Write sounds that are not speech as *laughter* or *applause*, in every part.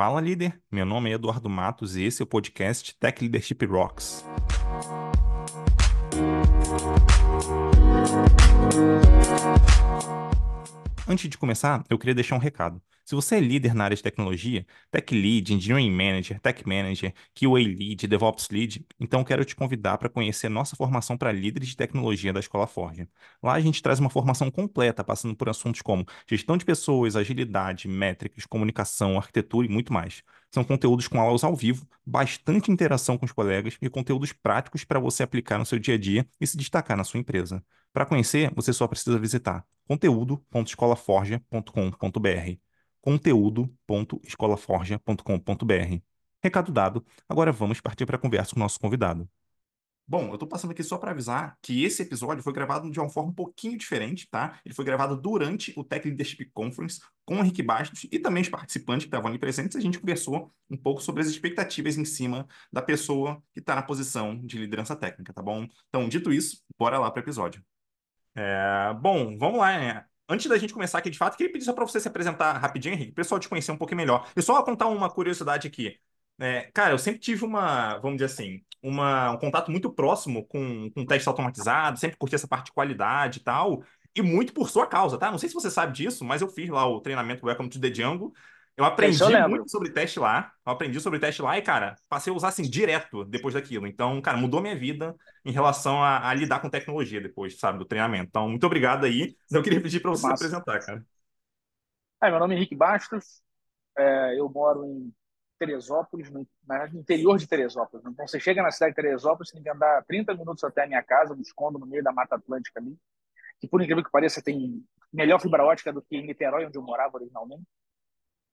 Fala, líder. Meu nome é Eduardo Matos e esse é o podcast Tech Leadership Rocks. Antes de começar, eu queria deixar um recado. Se você é líder na área de tecnologia, Tech Lead, Engineering Manager, Tech Manager, QA Lead, DevOps Lead, então quero te convidar para conhecer nossa formação para líderes de tecnologia da Escola Forge. Lá a gente traz uma formação completa, passando por assuntos como gestão de pessoas, agilidade, métricas, comunicação, arquitetura e muito mais. São conteúdos com aulas ao vivo, bastante interação com os colegas e conteúdos práticos para você aplicar no seu dia a dia e se destacar na sua empresa. Para conhecer, você só precisa visitar conteúdo.escolaforja.com.br conteúdo.escolaforja.com.br. Recado dado, agora vamos partir para a conversa com o nosso convidado. Bom, eu estou passando aqui só para avisar que esse episódio foi gravado de uma forma um pouquinho diferente, tá? Ele foi gravado durante o Tech Leadership Conference com o Henrique Bastos e também os participantes que estavam ali presentes. A gente conversou um pouco sobre as expectativas em cima da pessoa que está na posição de liderança técnica, tá bom? Então, dito isso, bora lá para o episódio. É, bom, vamos lá, né? Antes da gente começar aqui, de fato, queria pedir só para você se apresentar rapidinho, Henrique, o pessoal te conhecer um pouquinho melhor. E só contar uma curiosidade aqui. É, cara, eu sempre tive uma, vamos dizer assim, uma, um contato muito próximo com, com teste automatizado, sempre curti essa parte de qualidade e tal, e muito por sua causa, tá? Não sei se você sabe disso, mas eu fiz lá o treinamento Welcome to the Jungle, eu aprendi eu muito sobre teste lá. Eu aprendi sobre teste lá e, cara, passei a usar assim direto depois daquilo. Então, cara, mudou minha vida em relação a, a lidar com tecnologia depois, sabe, do treinamento. Então, muito obrigado aí. *laughs* Eu queria pedir para você se apresentar, cara. É, meu nome é Henrique Bastos. É, eu moro em Teresópolis, no, no, interior de Teresópolis. Então, você chega na cidade de Teresópolis, você tem que andar 30 minutos até a minha casa, me escondo no meio da Mata Atlântica ali, que, por incrível que pareça, tem melhor fibra ótica do que em Niterói, onde eu morava originalmente.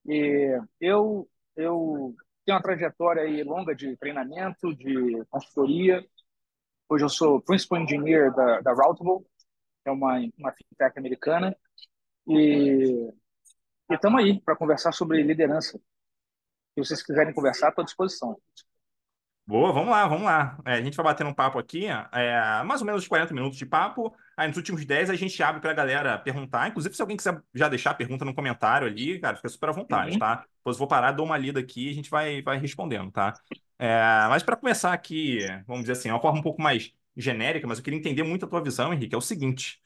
E eu, eu tenho uma trajetória aí longa de treinamento, de consultoria. Hoje eu sou Principal Engineer da, da Routable, é uma, uma fintech americana. E estamos aí para conversar sobre liderança. Se vocês quiserem conversar, estou à disposição. Boa, vamos lá, vamos lá. É, a gente vai batendo um papo aqui, é, mais ou menos 40 minutos de papo. Aí nos últimos 10 a gente abre para a galera perguntar. Inclusive, se alguém quiser já deixar a pergunta no comentário ali, cara, fica super à vontade, uhum. tá? Depois eu vou parar, dou uma lida aqui e a gente vai, vai respondendo, tá? É, mas para começar aqui, vamos dizer assim, uma forma um pouco mais genérica, mas eu queria entender muito a tua visão, Henrique, é o seguinte.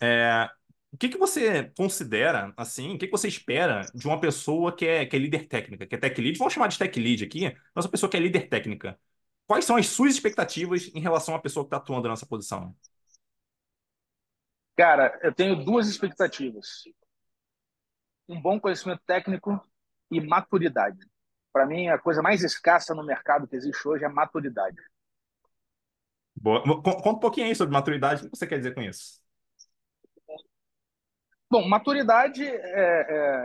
É, o que, que você considera, assim, o que, que você espera de uma pessoa que é, que é líder técnica, que é tech lead? Vamos chamar de tech lead aqui, mas uma pessoa que é líder técnica. Quais são as suas expectativas em relação à pessoa que está atuando nessa posição? Cara, eu tenho duas expectativas: um bom conhecimento técnico e maturidade. Para mim, a coisa mais escassa no mercado que existe hoje é maturidade. Boa. Conta um pouquinho aí sobre maturidade. O que você quer dizer com isso? Bom, maturidade é,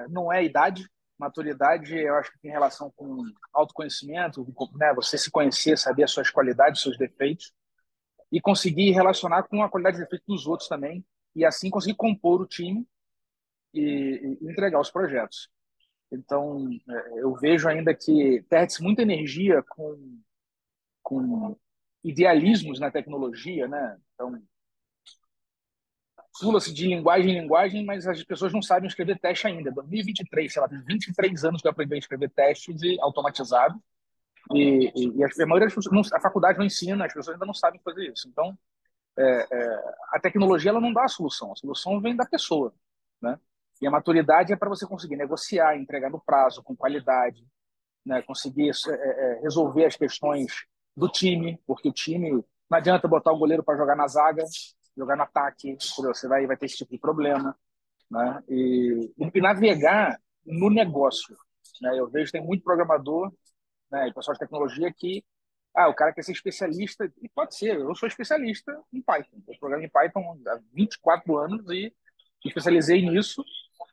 é, não é idade, Maturidade, eu acho que tem relação com autoconhecimento, né? você se conhecer, saber as suas qualidades, seus defeitos, e conseguir relacionar com a qualidade de defeitos dos outros também, e assim conseguir compor o time e, entregar os projetos. Então, é, eu vejo ainda que perde-se muita energia com, com idealismos na tecnologia, né? Então, pula-se de linguagem em linguagem, mas as pessoas não sabem escrever teste ainda. 2023, sei lá, tem 23 anos que eu aprendi a escrever testes e automatizado. E, e, e a maioria das pessoas, a faculdade não ensina, as pessoas ainda não sabem fazer isso. Então, é, é, a tecnologia ela não dá a solução, a solução vem da pessoa, né? E a maturidade é para você conseguir negociar, entregar no prazo, com qualidade, né? conseguir é, é, resolver as questões do time, porque o time não adianta botar o goleiro para jogar na zaga jogar no ataque, você vai, vai ter esse tipo de problema. Né? E, e navegar no negócio. Né? Eu vejo tem muito programador né, e pessoal de tecnologia que ah, o cara quer ser especialista, e pode ser, eu sou especialista em Python. Eu programo em Python há 24 anos e especializei nisso,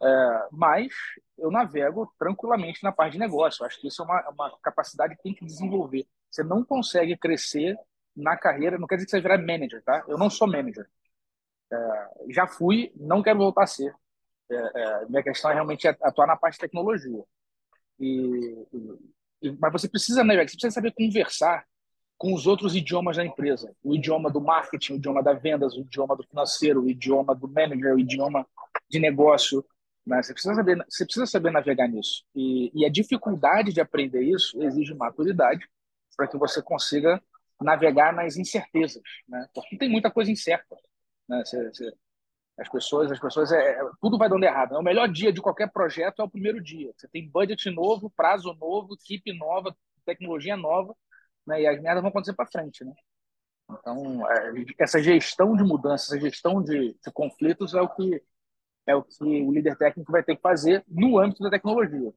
é, mas eu navego tranquilamente na parte de negócio. Eu acho que isso é uma, uma capacidade que tem que desenvolver. Você não consegue crescer na carreira, não quer dizer que você virar manager, tá? Eu não sou manager. É, já fui, não quero voltar a ser. É, é, minha questão é realmente atuar na parte de tecnologia. E, mas você precisa, né, você precisa saber conversar com os outros idiomas da empresa. O idioma do marketing, o idioma da vendas, o idioma do financeiro, o idioma do manager, o idioma de negócio. Né? Você, precisa saber, você precisa saber navegar nisso. E, e a dificuldade de aprender isso exige maturidade para que você consiga navegar nas incertezas, né? Porque tem muita coisa incerta, né? Você, você, as pessoas, as pessoas, é, é, tudo vai dando errado. Né? O melhor dia de qualquer projeto é o primeiro dia. Você tem budget novo, prazo novo, equipe nova, tecnologia nova, né? E as merdas vão acontecer para frente, né? Então, é, essa gestão de mudanças, essa gestão de, de, conflitos é o que é o que o líder técnico vai ter que fazer no âmbito da tecnologia.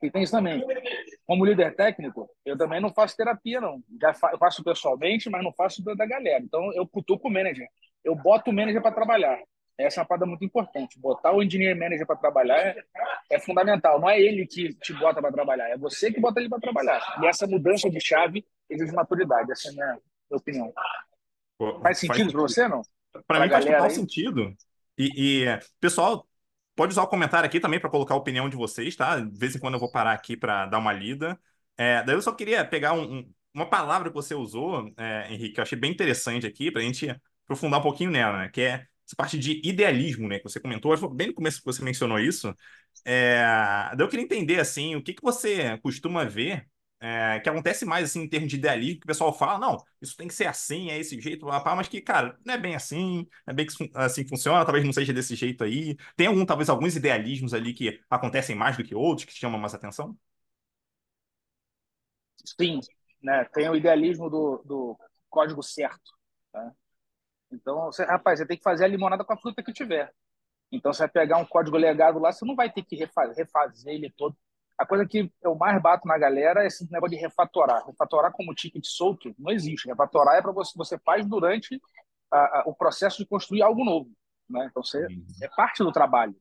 E tem isso também. Como líder técnico, eu também não faço terapia, não. Já fa faço pessoalmente, mas não faço da galera. Então, eu cutuco o manager. Eu boto o manager para trabalhar. Essa é uma parada muito importante. Botar o engineer manager para trabalhar é, é, fundamental. Não é ele que te bota para trabalhar, é você que bota ele para trabalhar. E essa mudança de chave exige maturidade. Essa é a minha, opinião. Pô, faz sentido para você, não? Para mim faz total aí? sentido. E, e, pessoal, pode usar o comentário aqui também para colocar a opinião de vocês, tá? De vez em quando eu vou parar aqui para dar uma lida. É, daí eu só queria pegar um, um, uma palavra que você usou, é, Henrique, que eu achei bem interessante aqui, para a gente aprofundar um pouquinho nela, né? Que é essa parte de idealismo, né, que você comentou, bem no começo que você mencionou isso. É, eu queria entender, assim, o que, que você costuma ver é, que acontece mais, assim, em termos de idealismo, que o pessoal fala, não, isso tem que ser assim, é esse jeito, mas que, cara, não é bem assim, é bem que assim funciona, talvez não seja desse jeito aí. Tem algum, talvez, alguns idealismos ali que acontecem mais do que outros, que chamam mais atenção? Sim, né? Tem o idealismo do, do código certo, tá? Então, você, rapaz, você tem que fazer a limonada com a fruta que tiver. Então, você vai pegar um código legado lá, você não vai ter que refazer, ele todo. A coisa que eu mais bato na galera é esse negócio de refatorar. Refatorar como ticket solto não existe. Refatorar é para você, você faz durante a, a, o processo de construir algo novo. Né? Então, você, uhum. é parte do trabalho.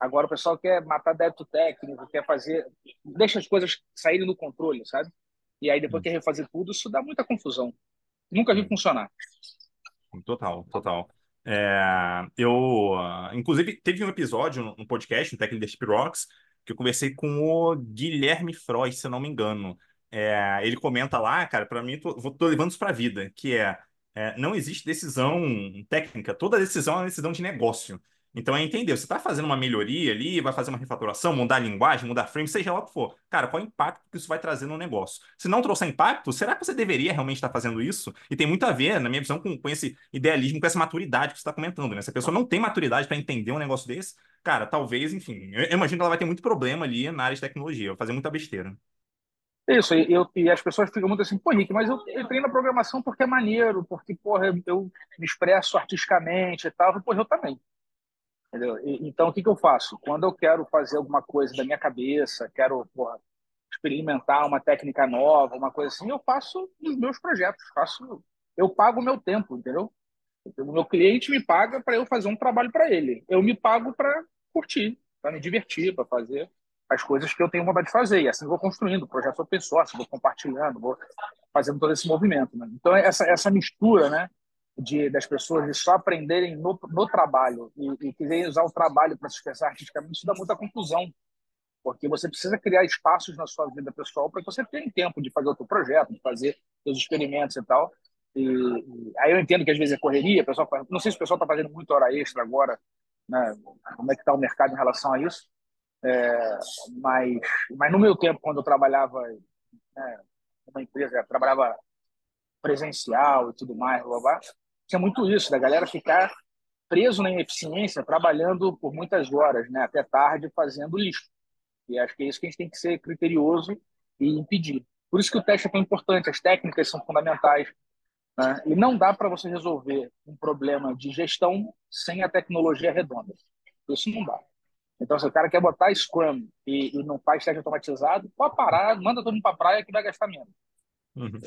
Agora, o pessoal quer matar débito técnico, quer fazer. Deixa as coisas saírem do controle, sabe? E aí, depois uhum. quer refazer tudo, isso dá muita confusão. Nunca vi funcionar. Total, total. É, eu, inclusive, teve um episódio no podcast, no Tech Leadership Rocks, que eu conversei com o Guilherme Frois, se não me engano. É, ele comenta lá, cara, para mim, tô, tô levando isso para a vida, que é, é, não existe decisão técnica, toda decisão é uma decisão de negócio. Então é entender, você está fazendo uma melhoria ali, vai fazer uma refatoração, mudar a linguagem, mudar frame, seja lá o que for. Cara, qual é o impacto que isso vai trazer no negócio? Se não trouxer impacto, será que você deveria realmente estar fazendo isso? E tem muito a ver, na minha visão, com, com esse idealismo, com essa maturidade que você está comentando, né? Se a pessoa não tem maturidade para entender um negócio desse, cara, talvez, enfim, eu imagino que ela vai ter muito problema ali na área de tecnologia, vai fazer muita besteira. Isso, e, eu, e as pessoas ficam muito assim, pô, Nick, mas eu entrei na programação porque é maneiro, porque, porra, eu me expresso artisticamente e tal. Pô, eu também. Entendeu? E, então, o que, que eu faço? Quando eu quero fazer alguma coisa da minha cabeça, quero porra, experimentar uma técnica nova, uma coisa assim, eu faço os meus projetos, faço, eu pago o meu tempo, entendeu? O meu cliente me paga para eu fazer um trabalho para ele. Eu me pago para curtir, para me divertir, para fazer as coisas que eu tenho vontade de fazer. E assim vou construindo projetos open source, vou compartilhando, vou fazendo todo esse movimento. Né? Então, essa, essa mistura, né? De, das pessoas de só aprenderem no, no trabalho e, e quererem usar o trabalho para se expressar artisticamente, isso dá muita confusão. Porque você precisa criar espaços na sua vida pessoal para que você tenha tempo de fazer o seu projeto, de fazer seus experimentos e tal. E, e, aí eu entendo que às vezes é correria, pessoal, não sei se o pessoal está fazendo muita hora extra agora, né? como é que está o mercado em relação a isso. É, mas, mas no meu tempo, quando eu trabalhava né, numa empresa, trabalhava presencial e tudo mais, blá, blá, tinha muito isso, da galera ficar preso na ineficiência, trabalhando por muitas horas, né, até tarde, fazendo lixo. E acho que é isso que a gente tem que ser criterioso e impedir. Por isso que o teste é tão importante, as técnicas são fundamentais. Né? E não dá para você resolver um problema de gestão sem a tecnologia redonda. Isso não dá. Então, se o cara quer botar Scrum e, e não faz teste automatizado, pode parar, manda todo mundo para a praia que vai gastar menos. Uhum.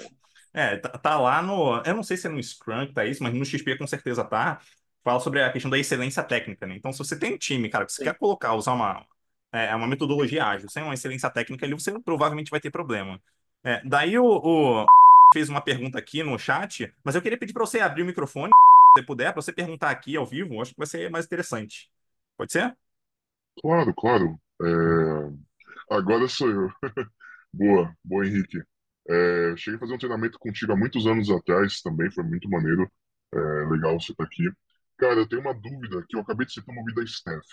É, tá, tá, lá no. Eu não sei se é no Scrum que tá isso, mas no XP com certeza tá. Fala sobre a questão da excelência técnica, né? Então, se você tem um time, cara, que você Sim. quer colocar, usar uma, é, uma metodologia ágil sem uma excelência técnica ali, você provavelmente vai ter problema. É, daí o, o, fez uma pergunta aqui no chat, mas eu queria pedir para você abrir o microfone, se puder, para você perguntar aqui ao vivo. Acho que vai ser mais interessante. Pode ser? Claro, claro. É... Agora sou eu. *laughs* boa, boa, Henrique. É, cheguei a fazer um treinamento contigo há muitos anos atrás também, foi muito maneiro. É, legal você estar tá aqui. Cara, eu tenho uma dúvida que eu acabei de ser promovido a staff.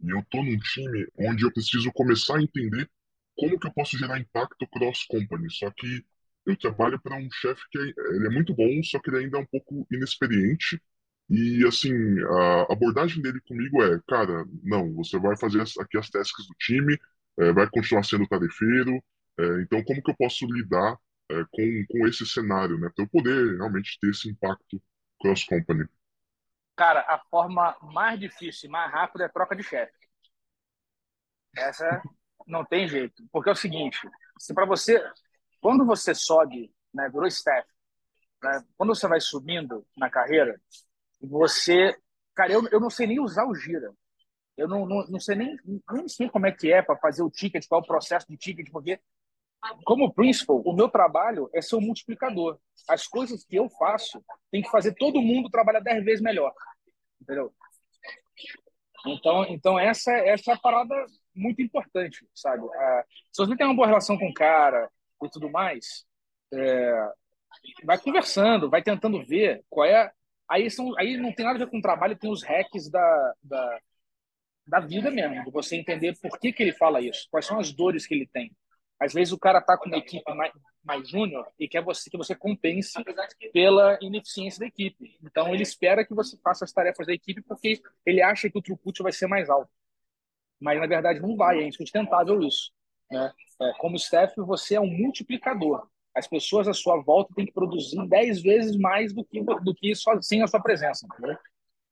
E eu tô num time onde eu preciso começar a entender como que eu posso gerar impacto cross-company. Só que eu trabalho para um chefe que é, ele é muito bom, só que ele ainda é um pouco inexperiente. E assim, a abordagem dele comigo é, cara, não, você vai fazer aqui as tasks do time, é, vai continuar sendo tarefeiro. É, então, como que eu posso lidar é, com, com esse cenário, né? Para eu poder realmente ter esse impacto cross-company. Cara, a forma mais difícil e mais rápida é troca de chefe. Essa não tem jeito. Porque é o seguinte, se para você, quando você sobe, né, virou staff, né, quando você vai subindo na carreira, você, cara, eu, eu não sei nem usar o gira. Eu não, não, não sei nem, nem sei como é que é para fazer o ticket, qual é o processo de ticket, porque como principal, o meu trabalho é ser um multiplicador. As coisas que eu faço tem que fazer todo mundo trabalhar dez vezes melhor. Entendeu? Então, então essa, essa é a parada muito importante, sabe? Ah, se você tem uma boa relação com o cara e tudo mais, é, vai conversando, vai tentando ver qual é. Aí, são, aí não tem nada a ver com o trabalho, tem os hacks da, da, da vida mesmo, de você entender por que, que ele fala isso, quais são as dores que ele tem. Às vezes o cara está com uma equipe mais, mais júnior e quer você, que você compense pela ineficiência da equipe. Então ele espera que você faça as tarefas da equipe porque ele acha que o throughput vai ser mais alto. Mas na verdade não vai, é insustentável isso. Né? É, como staff, você é um multiplicador. As pessoas à sua volta têm que produzir 10 vezes mais do que, do que só, sem a sua presença. Entendeu?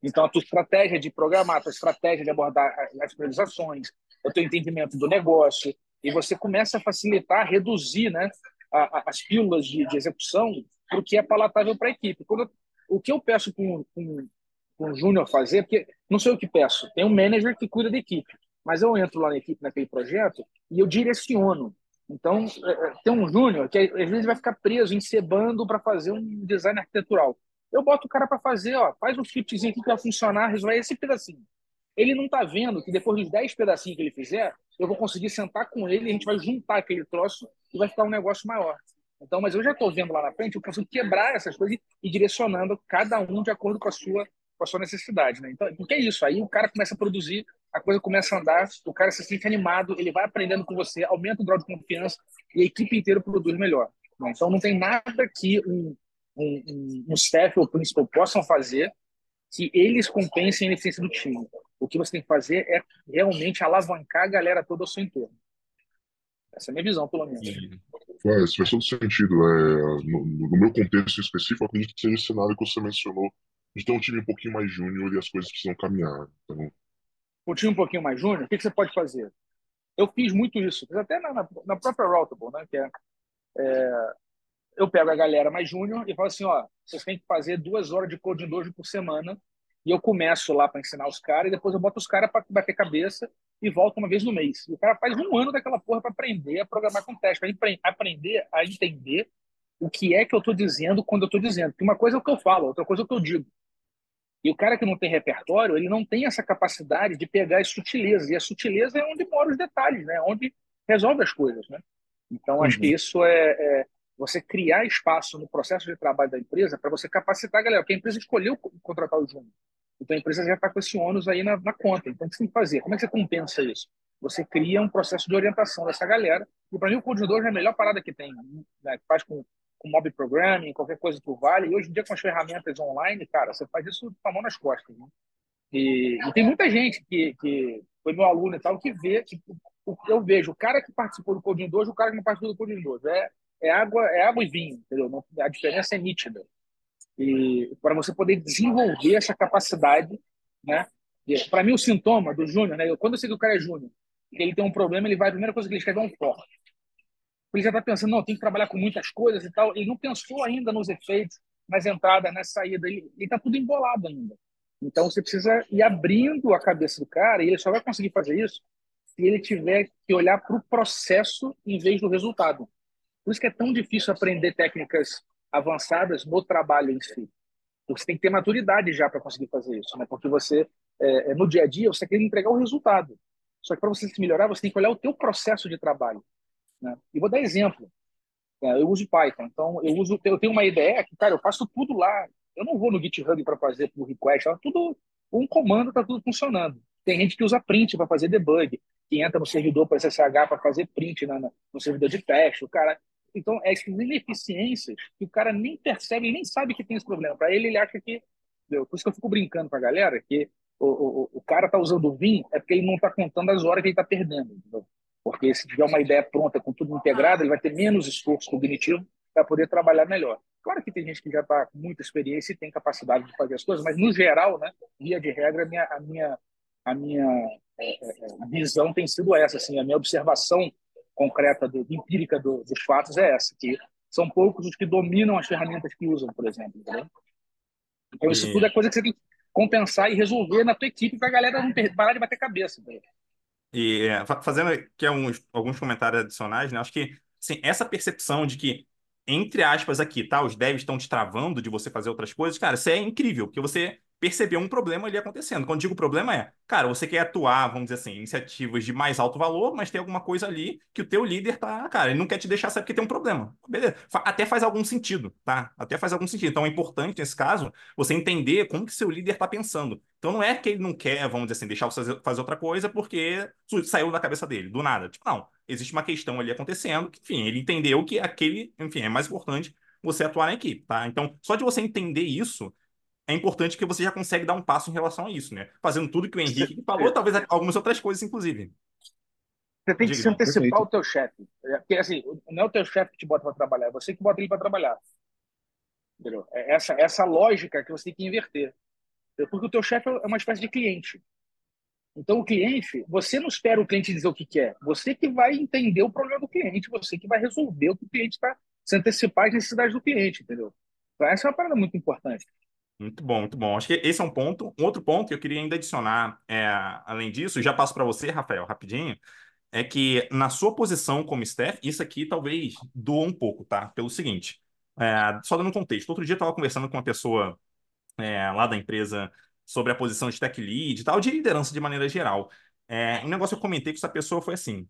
Então, a tua estratégia de programar, a tua estratégia de abordar as priorizações, o teu entendimento do negócio, e você começa a facilitar, reduzir né, a, a, as pílulas de, de execução para o que é palatável para a equipe. Quando, o que eu peço com o Júnior fazer, porque não sei o que peço, tem um manager que cuida da equipe, mas eu entro lá na equipe, naquele projeto, e eu direciono. Então, é, é, tem um Júnior que às vezes vai ficar preso, encebando para fazer um design arquitetural. Eu boto o cara para fazer, ó, faz um scriptzinho aqui que vai funcionar, resolver esse pedacinho. Ele não está vendo que depois dos 10 pedacinhos que ele fizer, eu vou conseguir sentar com ele, a gente vai juntar aquele troço e vai ficar um negócio maior. Então, mas eu já estou vendo lá na frente, eu consigo quebrar essas coisas e direcionando cada um de acordo com a sua, com a sua necessidade. Né? Então, porque é isso, aí o cara começa a produzir, a coisa começa a andar, o cara se sente animado, ele vai aprendendo com você, aumenta o grau de confiança e a equipe inteira produz melhor. Né? Então, não tem nada que um, um, um staff ou principal possam fazer que eles compensem a eficiência do time. O que você tem que fazer é realmente alavancar a galera toda ao seu entorno. Essa é a minha visão, pelo menos. Faz, faz todo sentido. É, no, no, meu contexto específico, eu acredito que seja esse cenário que você mencionou, de ter um time um pouquinho mais júnior e as coisas precisam caminhar. Então... Um time um pouquinho mais júnior, o que, que, você pode fazer? Eu fiz muito isso, fiz até na, na, própria Routable, né, que é, é, eu pego a galera mais júnior e falo assim, ó, vocês têm que fazer duas horas de coding dojo por semana e eu começo lá para ensinar os caras, e depois eu boto os caras para bater cabeça e volto uma vez no mês. E o cara faz um ano daquela porra para aprender a programar com teste, para aprender a entender o que é que eu estou dizendo quando eu estou dizendo. Porque uma coisa é o que eu falo, outra coisa é o que eu digo. E o cara que não tem repertório, ele não tem essa capacidade de pegar as sutilezas. E a sutileza é onde moram os detalhes, né? onde resolve as coisas. Né? Então, acho uhum. que isso é, é, você criar espaço no processo de trabalho da empresa para você capacitar a galera, porque a empresa escolheu contratar o júnior. Então a empresa já está com esse ônus aí na, na, conta. Então o que você tem que fazer? Como é que você compensa isso? Você cria um processo de orientação dessa galera. E para mim o coordenador é a melhor parada que tem. Né? Faz com, com mob programming, qualquer coisa que vale. E hoje em dia com as ferramentas online, cara, você faz isso com a mão nas costas. Né? E, e, tem muita gente que, que foi meu aluno e tal que vê, tipo, eu vejo o cara que participou do Coding Dojo, o cara que não participou do Coding Dojo. É, é água, é água e vinho, entendeu? A diferença é nítida. E para você poder desenvolver essa capacidade, né? Para mim o sintoma do júnior, né? Quando eu sei que o cara é júnior, ele tem um problema, ele vai a primeira coisa que ele escreve é um forte. Ele já está pensando, não, tem que trabalhar com muitas coisas e tal. Ele não pensou ainda nos efeitos, nas entradas, na saída. Ele está tudo embolado ainda. Então você precisa ir abrindo a cabeça do cara e ele só vai conseguir fazer isso se ele tiver que olhar para o processo em vez do resultado. Por isso que é tão difícil aprender técnicas avançadas no trabalho em si. Porque você tem que ter maturidade já para conseguir fazer isso, né? Porque você, é, é, no dia a dia, você quer entregar o resultado. Só que para você se melhorar, você tem que olhar o teu processo de trabalho. Né? E vou dar exemplo. É, eu uso Python, então eu uso, eu tenho uma ideia que, cara, eu faço tudo lá. Eu não vou no GitHub para fazer por request, é tudo um comando, está tudo funcionando. Tem gente que usa print para fazer debug, que entra no servidor para SSH para fazer print na, no servidor de teste. O cara, então, é essas ineficiências que o cara nem percebe, nem sabe que tem esse problema. Para ele, ele acha que. Entendeu? Por isso que eu fico brincando com a galera que o, o, o cara tá usando o VIM é porque ele não está contando as horas que ele está perdendo. Entendeu? Porque se tiver uma ideia pronta, com tudo integrado, ele vai ter menos esforço cognitivo para poder trabalhar melhor. Claro que tem gente que já está com muita experiência e tem capacidade de fazer as coisas, mas no geral, né, via de regra, a minha, a minha, a minha é, é visão tem sido essa, assim, a minha observação concreta, do, empírica do, dos fatos é essa, que são poucos os que dominam as ferramentas que usam, por exemplo. Entendeu? Então, isso e... tudo é coisa que você tem que compensar e resolver na tua equipe para a galera não parar de bater cabeça. Entendeu? E é, fazendo aqui alguns, alguns comentários adicionais, né? Acho que assim, essa percepção de que, entre aspas, aqui, tá? Os devs estão te travando de você fazer outras coisas, cara, isso é incrível, porque você percebeu um problema ali acontecendo. Quando digo problema é, cara, você quer atuar, vamos dizer assim, iniciativas de mais alto valor, mas tem alguma coisa ali que o teu líder tá, cara, ele não quer te deixar saber porque tem um problema. Beleza. Até faz algum sentido, tá? Até faz algum sentido. Então é importante, nesse caso, você entender como que seu líder tá pensando. Então não é que ele não quer, vamos dizer assim, deixar você fazer outra coisa porque saiu da cabeça dele, do nada. Tipo, não. Existe uma questão ali acontecendo, que, enfim, ele entendeu que aquele, enfim, é mais importante você atuar na equipe, tá? Então, só de você entender isso, é importante que você já consegue dar um passo em relação a isso, né? Fazendo tudo que o Henrique falou, talvez algumas outras coisas, inclusive. Você tem que Diga, se antecipar perfeito. o teu chefe. É, porque, assim, não é o teu chefe que te bota para trabalhar, é você que bota ele para trabalhar. Entendeu? É essa, essa lógica que você tem que inverter. Porque o teu chefe é uma espécie de cliente. Então, o cliente, você não espera o cliente dizer o que quer. Você que vai entender o problema do cliente, você que vai resolver o que o cliente está, se antecipar às necessidades do cliente, entendeu? Então, essa é uma parada muito importante. Muito bom, muito bom. Acho que esse é um ponto. Um outro ponto que eu queria ainda adicionar, é, além disso, já passo para você, Rafael, rapidinho, é que na sua posição como staff, isso aqui talvez doa um pouco, tá? Pelo seguinte, é, só dando um contexto. Outro dia eu estava conversando com uma pessoa é, lá da empresa sobre a posição de tech lead e tal, de liderança de maneira geral. É, um negócio que eu comentei com essa pessoa foi assim: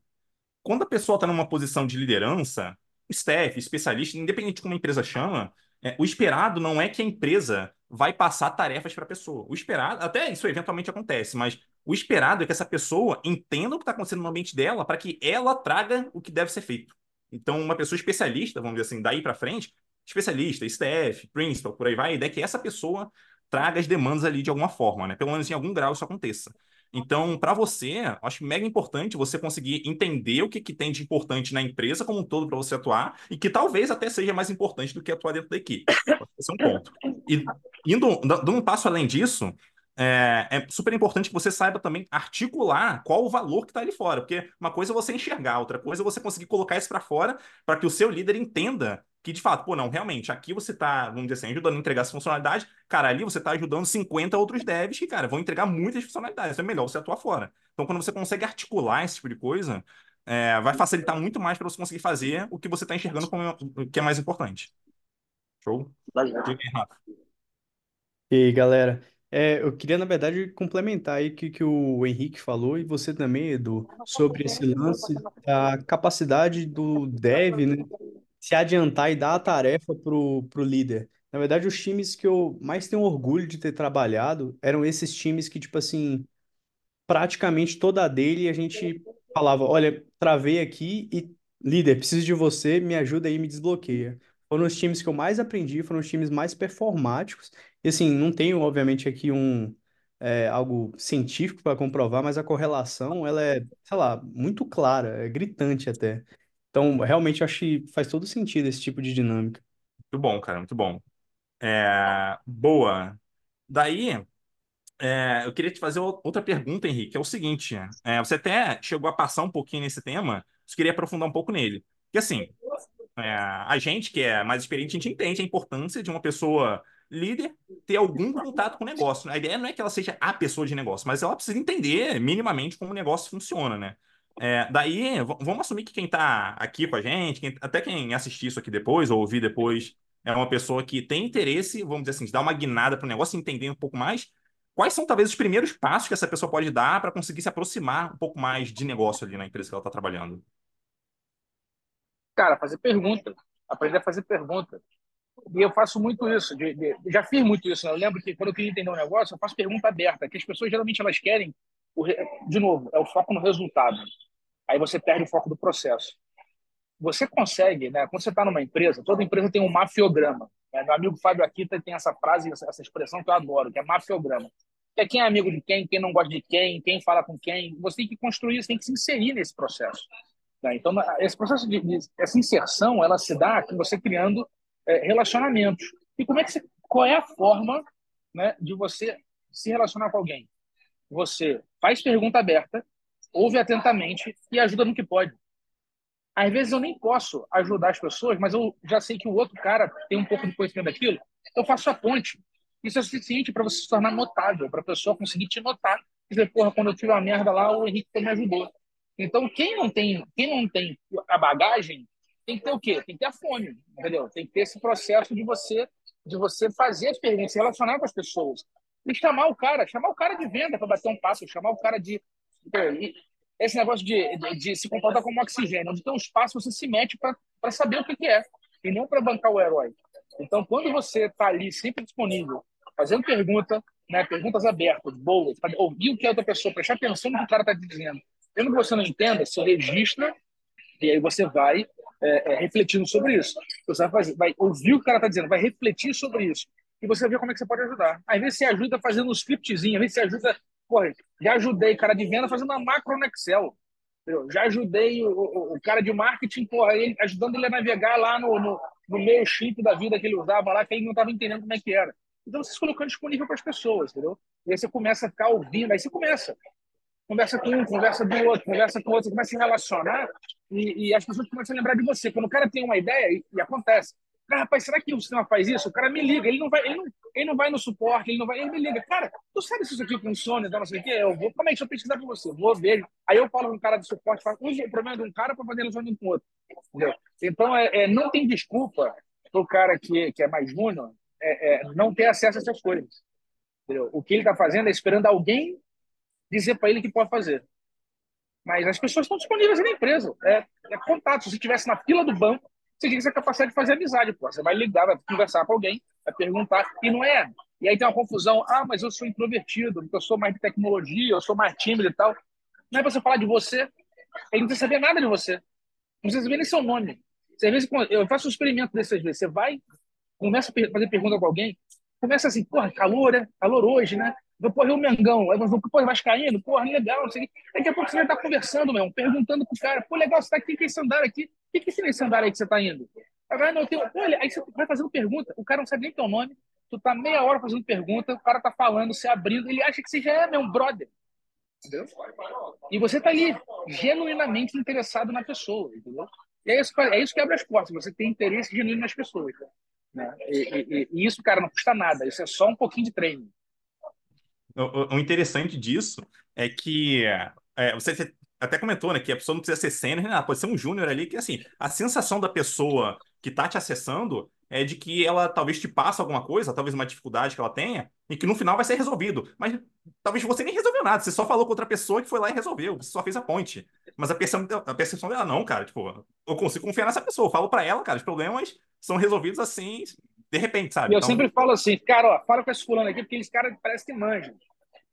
quando a pessoa está numa posição de liderança, staff, especialista, independente de como a empresa chama, é, o esperado não é que a empresa vai passar tarefas para a pessoa. O esperado, até isso eventualmente acontece, mas o esperado é que essa pessoa entenda o que está acontecendo no ambiente dela para que ela traga o que deve ser feito. Então, uma pessoa especialista, vamos dizer assim, daí para frente, especialista, staff, principal, por aí vai, a ideia é que essa pessoa traga as demandas ali de alguma forma, né? Pelo menos em algum grau isso aconteça. Então, para você, acho mega importante você conseguir entender o que, que tem de importante na empresa como um todo para você atuar e que talvez até seja mais importante do que atuar dentro da equipe. Esse é um ponto. E indo dando um passo além disso, é, é, super importante que você saiba também articular qual o valor que está ali fora, porque uma coisa é você enxergar, outra coisa é você conseguir colocar isso para fora para que o seu líder entenda que de fato, pô, não, realmente, aqui você está, vamos dizer assim, ajudando a entregar essa funcionalidade, cara, ali você está ajudando 50 outros devs que, cara, vão entregar muitas funcionalidades, então é melhor você atuar fora. Então, quando você consegue articular esse tipo de coisa, é, vai facilitar muito mais para você conseguir fazer o que você está enxergando como o que é mais importante. Show? E aí, galera, é, eu queria, na verdade, complementar aí o que, que o Henrique falou e você também, Edu, sobre esse lance da capacidade do dev, né, se adiantar e dar a tarefa pro, pro líder. Na verdade, os times que eu mais tenho orgulho de ter trabalhado eram esses times que, tipo assim, praticamente toda a dele a gente falava, olha, travei aqui e líder, preciso de você, me ajuda aí, me desbloqueia. Foram os times que eu mais aprendi, foram os times mais performáticos. E assim, não tenho, obviamente, aqui um é, algo científico para comprovar, mas a correlação, ela é, sei lá, muito clara, é gritante até. Então, realmente, acho que faz todo sentido esse tipo de dinâmica. Muito bom, cara, muito bom. É, boa. Daí, é, eu queria te fazer outra pergunta, Henrique, é o seguinte: é, você até chegou a passar um pouquinho nesse tema, eu queria aprofundar um pouco nele. Porque, assim, é, a gente que é mais experiente, a gente entende a importância de uma pessoa líder ter algum contato com o negócio. A ideia não é que ela seja a pessoa de negócio, mas ela precisa entender minimamente como o negócio funciona, né? É, daí, vamos assumir que quem está aqui com a gente, quem, até quem assistir isso aqui depois ou ouvir depois, é uma pessoa que tem interesse, vamos dizer assim, de dar uma guinada para o negócio, entender um pouco mais. Quais são, talvez, os primeiros passos que essa pessoa pode dar para conseguir se aproximar um pouco mais de negócio ali na empresa que ela está trabalhando? Cara, fazer pergunta. Aprender a fazer pergunta. E eu faço muito isso. De, de, já fiz muito isso. Né? Eu lembro que quando eu queria entender um negócio, eu faço pergunta aberta, que as pessoas geralmente elas querem de novo, é o foco no resultado. Aí você perde o foco do processo. Você consegue, né? Quando você está numa empresa, toda empresa tem um mafiograma. Né? Meu amigo Fábio Akita tem essa frase, essa expressão que eu adoro, que é mafiograma. Que é quem é amigo de quem, quem não gosta de quem, quem fala com quem. Você tem que construir, você tem que se inserir nesse processo. Né? Então, esse processo de, essa inserção, ela se dá com você criando é, relacionamentos. E como é que você, qual é a forma né, de você se relacionar com alguém? Você faz pergunta aberta, ouve atentamente e ajuda no que pode. Às vezes eu nem posso ajudar as pessoas, mas eu já sei que o outro cara tem um pouco de conhecimento daquilo, eu faço a ponte. Isso é suficiente para você se tornar notável, para a pessoa conseguir te notar. E dizer, porra, quando eu tive uma merda lá, o Henrique me ajudou. Então, quem não tem, quem não tem a bagagem, tem que ter o quê? Tem que ter a fome, entendeu? Tem que ter esse processo de você de você fazer as perguntas, se relacionar com as pessoas. E chamar o cara, chamar o cara de venda para bater um passo, chamar o cara de. Esse negócio de, de, de se comportar como oxigênio, onde tem um espaço, você se mete para saber o que, que é, e não para bancar o herói. Então, quando você está ali sempre disponível, fazendo pergunta, né, perguntas abertas, boas, para ouvir o que a outra pessoa, prestar atenção no que o cara está dizendo. Mesmo que você não entenda, você registra e aí você vai é, é, refletindo sobre isso. Você vai, fazer, vai ouvir o que o cara está dizendo, vai refletir sobre isso e você vê como é que você pode ajudar. Às vezes você ajuda fazendo um scriptzinho, às vezes você ajuda. Porra, já ajudei cara de venda fazendo uma macro no Excel. Já ajudei o, o, o, cara de marketing, porra, ele, ajudando ele a navegar lá no, no, no meio chip da vida que ele usava lá, que ele não estava entendendo como é que era. Então você se colocando disponível para as pessoas, entendeu? E aí você começa a ficar ouvindo, aí você começa. Conversa com um, conversa do outro, conversa com outro, você começa a se relacionar e, e, as pessoas começam a lembrar de você. Quando o cara tem uma ideia, e, e acontece, Cara, rapaz, será que o sistema faz isso? O cara me liga, ele não vai, ele não, ele não vai no suporte, ele não vai, ele me liga. Cara, tu sabe se isso aqui funciona, então, não sei o quê? Eu vou, como é que eu pesquisar para você? Vou ver. Aí eu falo com um cara de suporte, usa o problema de um cara para fazer relacionamento com outro. Entendeu? Então, é, é, não tem desculpa para o cara que, que é mais júnior é, é, não ter acesso a essas coisas. Entendeu? O que ele está fazendo é esperando alguém dizer para ele que pode fazer. Mas as pessoas estão disponíveis na empresa. É, é contato. Se estivesse na fila do banco, você tem essa capacidade de fazer amizade, pô. Você vai ligar, vai conversar com alguém, vai perguntar, e não é. E aí tem uma confusão, ah, mas eu sou introvertido, eu sou mais de tecnologia, eu sou mais tímido e tal. Não é pra você falar de você, ele não precisa saber nada de você. Não precisa saber nem seu nome. Você, às vezes, eu faço um experimento desses vezes. Você vai, começa a fazer pergunta com alguém, começa assim, porra, calor, né? Calor hoje, né? Porra, e o Mengão? Aí você porra, Vascaíno? Porra, legal, não sei Daqui a pouco você vai estar conversando mesmo, perguntando pro cara, pô, legal, você tá aqui, quem andar aqui? Que, que é esse andar aí que você tá indo? Agora, não, tem... Olha, aí você vai fazendo pergunta, o cara não sabe nem teu nome, tu tá meia hora fazendo pergunta, o cara tá falando, se abrindo, ele acha que você já é meu brother. Entendeu? E você tá ali, genuinamente interessado na pessoa, entendeu? E é isso, é isso que abre as portas, você tem interesse genuíno nas pessoas. Né? E, e, e, isso, cara, não custa nada, isso é só um pouquinho de treino. O, o interessante disso é que é, você até comentou, né, que a pessoa não precisa ser sênior, né, pode ser um júnior ali, que assim, a sensação da pessoa que está te acessando é de que ela talvez te passa alguma coisa, talvez uma dificuldade que ela tenha, e que no final vai ser resolvido. Mas talvez você nem resolveu nada, você só falou com outra pessoa que foi lá e resolveu, você só fez a ponte. Mas a percepção, a percepção dela, não, cara, tipo, eu consigo confiar nessa pessoa, eu falo para ela, cara, os problemas são resolvidos assim, de repente, sabe? E eu então... sempre falo assim, cara, ó, fala com esse fulano aqui, porque eles caras parece que manjam.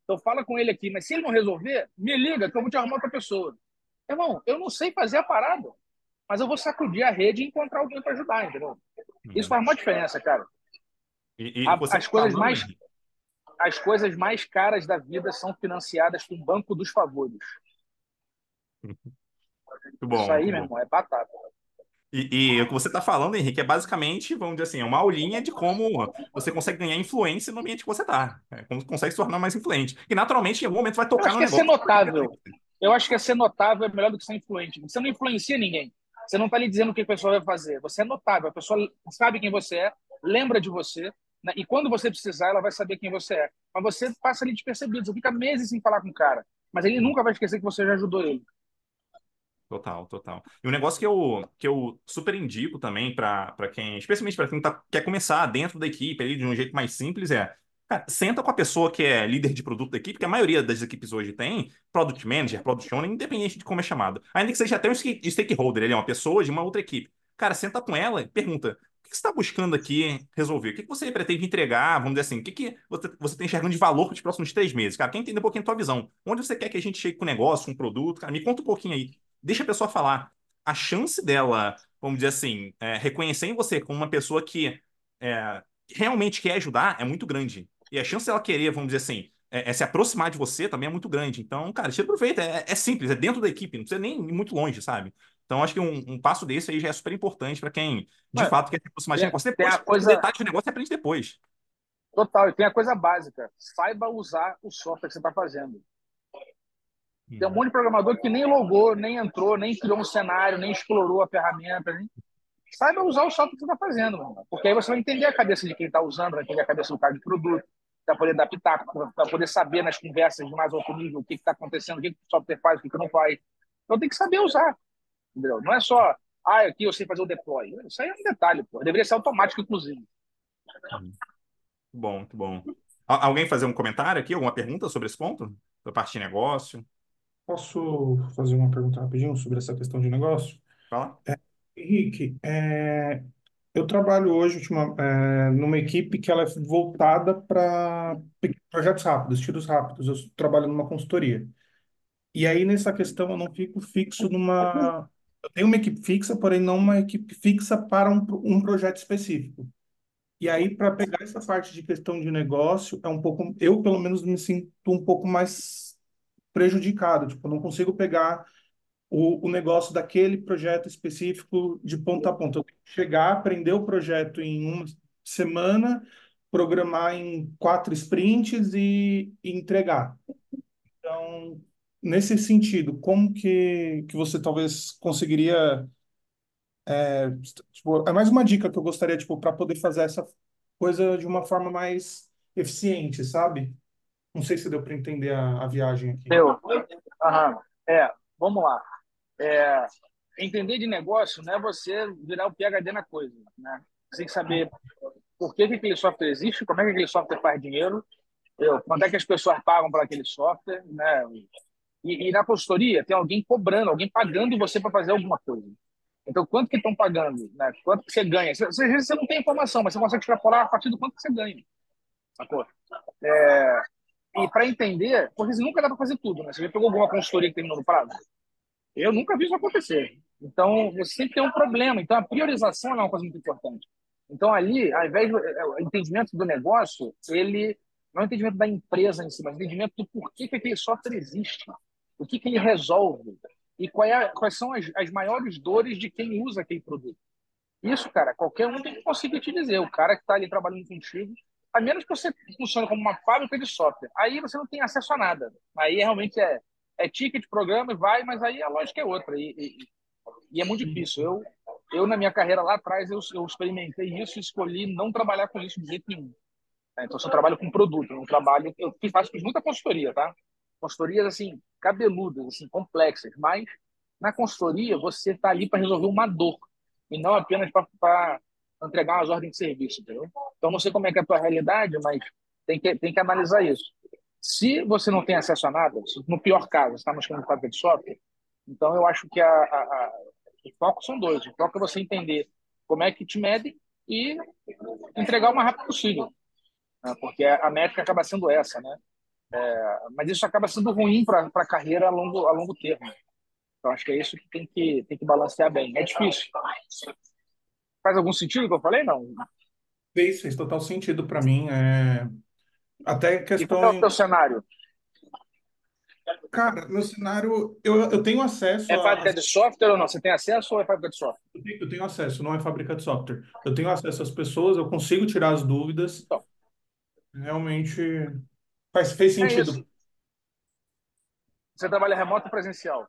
Então fala com ele aqui, mas se ele não resolver, me liga que eu vou te arrumar outra pessoa. Irmão, eu não sei fazer a parada, mas eu vou sacudir a rede e encontrar alguém para ajudar, entendeu? Isso faz uma diferença, cara. E, e a, as coisas mais as coisas mais caras da vida são financiadas com o banco dos favores. *laughs* Muito bom. Isso aí, meu irmão, é batata. E, e, o que você está falando, Henrique, é basicamente, vamos dizer assim, é uma aulinha de como você consegue ganhar influência no ambiente que você está. É, como consegue se tornar mais influente. E naturalmente, em algum momento, vai tocar no. Eu acho que é ser notável. Eu acho que é ser notável é melhor do que ser influente. Você não influencia ninguém. Você não está lhe dizendo o que a pessoa vai fazer. Você é notável. A pessoa sabe quem você é, lembra de você. Né? E quando você precisar, ela vai saber quem você é. Mas você passa ali despercebido. Você fica meses sem falar com o cara. Mas ele nunca vai esquecer que você já ajudou ele. Total, total. E um negócio que eu, que eu super indico também para quem, especialmente para quem tá, quer começar dentro da equipe ali de um jeito mais simples, é cara, senta com a pessoa que é líder de produto da equipe, que a maioria das equipes hoje tem, product manager, product owner, independente de como é chamado. Ainda que seja até um stakeholder, ele é uma pessoa de uma outra equipe. cara, senta com ela e pergunta: o que você está buscando aqui resolver? O que você pretende entregar? Vamos dizer assim, o que, que você, você tem enxergando de valor para os próximos três meses? Cara, quer entender um pouquinho a tua visão. Onde você quer que a gente chegue com o negócio, com o produto? Cara, me conta um pouquinho aí. Deixa a pessoa falar. A chance dela, vamos dizer assim, é, reconhecer em você como uma pessoa que é, realmente quer ajudar é muito grande. E a chance dela querer, vamos dizer assim, é, é se aproximar de você também é muito grande. Então, cara, você aproveita. É, é simples, é dentro da equipe, não precisa nem ir muito longe, sabe? Então, acho que um, um passo desse aí já é super importante para quem, de fato, quer se aproximar de negócio. Depois, tem a coisa... detalhes de negócio você aprende depois. Total, e tem a coisa básica. Saiba usar o software que você está fazendo. Tem um monte de programador que nem logou, nem entrou, nem criou um cenário, nem explorou a ferramenta. Nem... Saiba usar o software que você está fazendo, mano. porque aí você vai entender a cabeça de quem está usando, vai entender a cabeça do cara de produto, para poder adaptar, para poder saber nas conversas de mais alto nível o que está acontecendo, o que, que o software faz, o que, que não faz. Então tem que saber usar. Entendeu? Não é só, ah, aqui eu sei fazer o deploy. Isso aí é um detalhe, pô. Deveria ser automático, inclusive. Bom, muito bom. Alguém fazer um comentário aqui, alguma pergunta sobre esse ponto? Da parte de negócio? Posso fazer uma pergunta rapidinho sobre essa questão de negócio? Fala. É, Henrique, é, eu trabalho hoje é, numa equipe que ela é voltada para projetos rápidos, tiros rápidos. Eu trabalho numa consultoria. E aí, nessa questão, eu não fico fixo numa eu tenho uma equipe fixa, porém não uma equipe fixa para um, um projeto específico. E aí, para pegar essa parte de questão de negócio, é um pouco, eu pelo menos me sinto um pouco mais prejudicado. Tipo, eu não consigo pegar o, o negócio daquele projeto específico de ponta a ponta. Eu tenho que chegar, aprender o projeto em uma semana, programar em quatro sprints e, e entregar. Então, nesse sentido, como que, que você talvez conseguiria. É, tipo, é mais uma dica que eu gostaria, tipo, para poder fazer essa coisa de uma forma mais eficiente, sabe? Não sei se deu para entender a, a viagem aqui. Deu. Aham. É, vamos lá. É, entender de negócio não é você virar o PHD na coisa, né? Você tem que saber por que, que aquele software existe, como é que aquele software faz dinheiro, eu, quanto é que as pessoas pagam para aquele software, né? E, e, na consultoria tem alguém cobrando, alguém pagando você para fazer alguma coisa. Então, quanto que estão pagando? Né? Quanto que você ganha? Vezes você não tem informação, mas você consegue extrapolar a partir do quanto que você ganha. Sacou? É, e para entender, porque nunca dá para fazer tudo, né? Você já pegou alguma consultoria que terminou no prazo? Eu nunca vi isso acontecer. Então, você sempre tem um problema. Então, a priorização é uma coisa muito importante. Então, ali, ao invés do é, entendimento do negócio, ele não é o entendimento da empresa em si, mas o entendimento do porquê que aquele software existe o que, que ele resolve e é, quais são as, as maiores dores de quem usa aquele produto. Isso, cara, qualquer um tem que conseguir te dizer. O cara que está ali trabalhando contigo, a menos que você funcione como uma fábrica de software, aí você não tem acesso a nada. Aí realmente é, é ticket, programa e vai, mas aí a lógica é outra. E, e, e é muito difícil. Eu, eu, na minha carreira lá atrás, eu, eu experimentei isso e escolhi não trabalhar com isso de jeito nenhum. Então, eu só trabalho com produto, não trabalho. Eu faço muita consultoria, tá? consultorias assim cabeludas, assim complexas, mas na consultoria você está ali para resolver uma dor e não apenas para entregar umas ordens de serviço, entendeu? Então não sei como é que é a tua realidade, mas tem que tem que analisar isso. Se você não tem acesso a nada, no pior caso, você está buscando fábrica de software, então eu acho que a, a, a, o foco são dois. O foco é você entender como é que te medem e entregar o mais rápido possível. Né? Porque a métrica acaba sendo essa, né? É, mas isso acaba sendo ruim para a carreira a longo, a longo termo. Então, acho que é isso que tem que, tem que balancear bem. É difícil. Faz algum sentido o que eu falei? Não. Fez, fez total sentido para mim. É... Até questão. E qual é o teu cenário? Cara, meu cenário, eu, eu tenho acesso. É fábrica a... de software ou não? Você tem acesso ou é fábrica de software? Eu tenho, eu tenho, acesso, não é fábrica de software. Eu tenho acesso às pessoas, eu consigo tirar as dúvidas. Então. Realmente Faz, fez é sentido. É Você trabalha remoto ou presencial?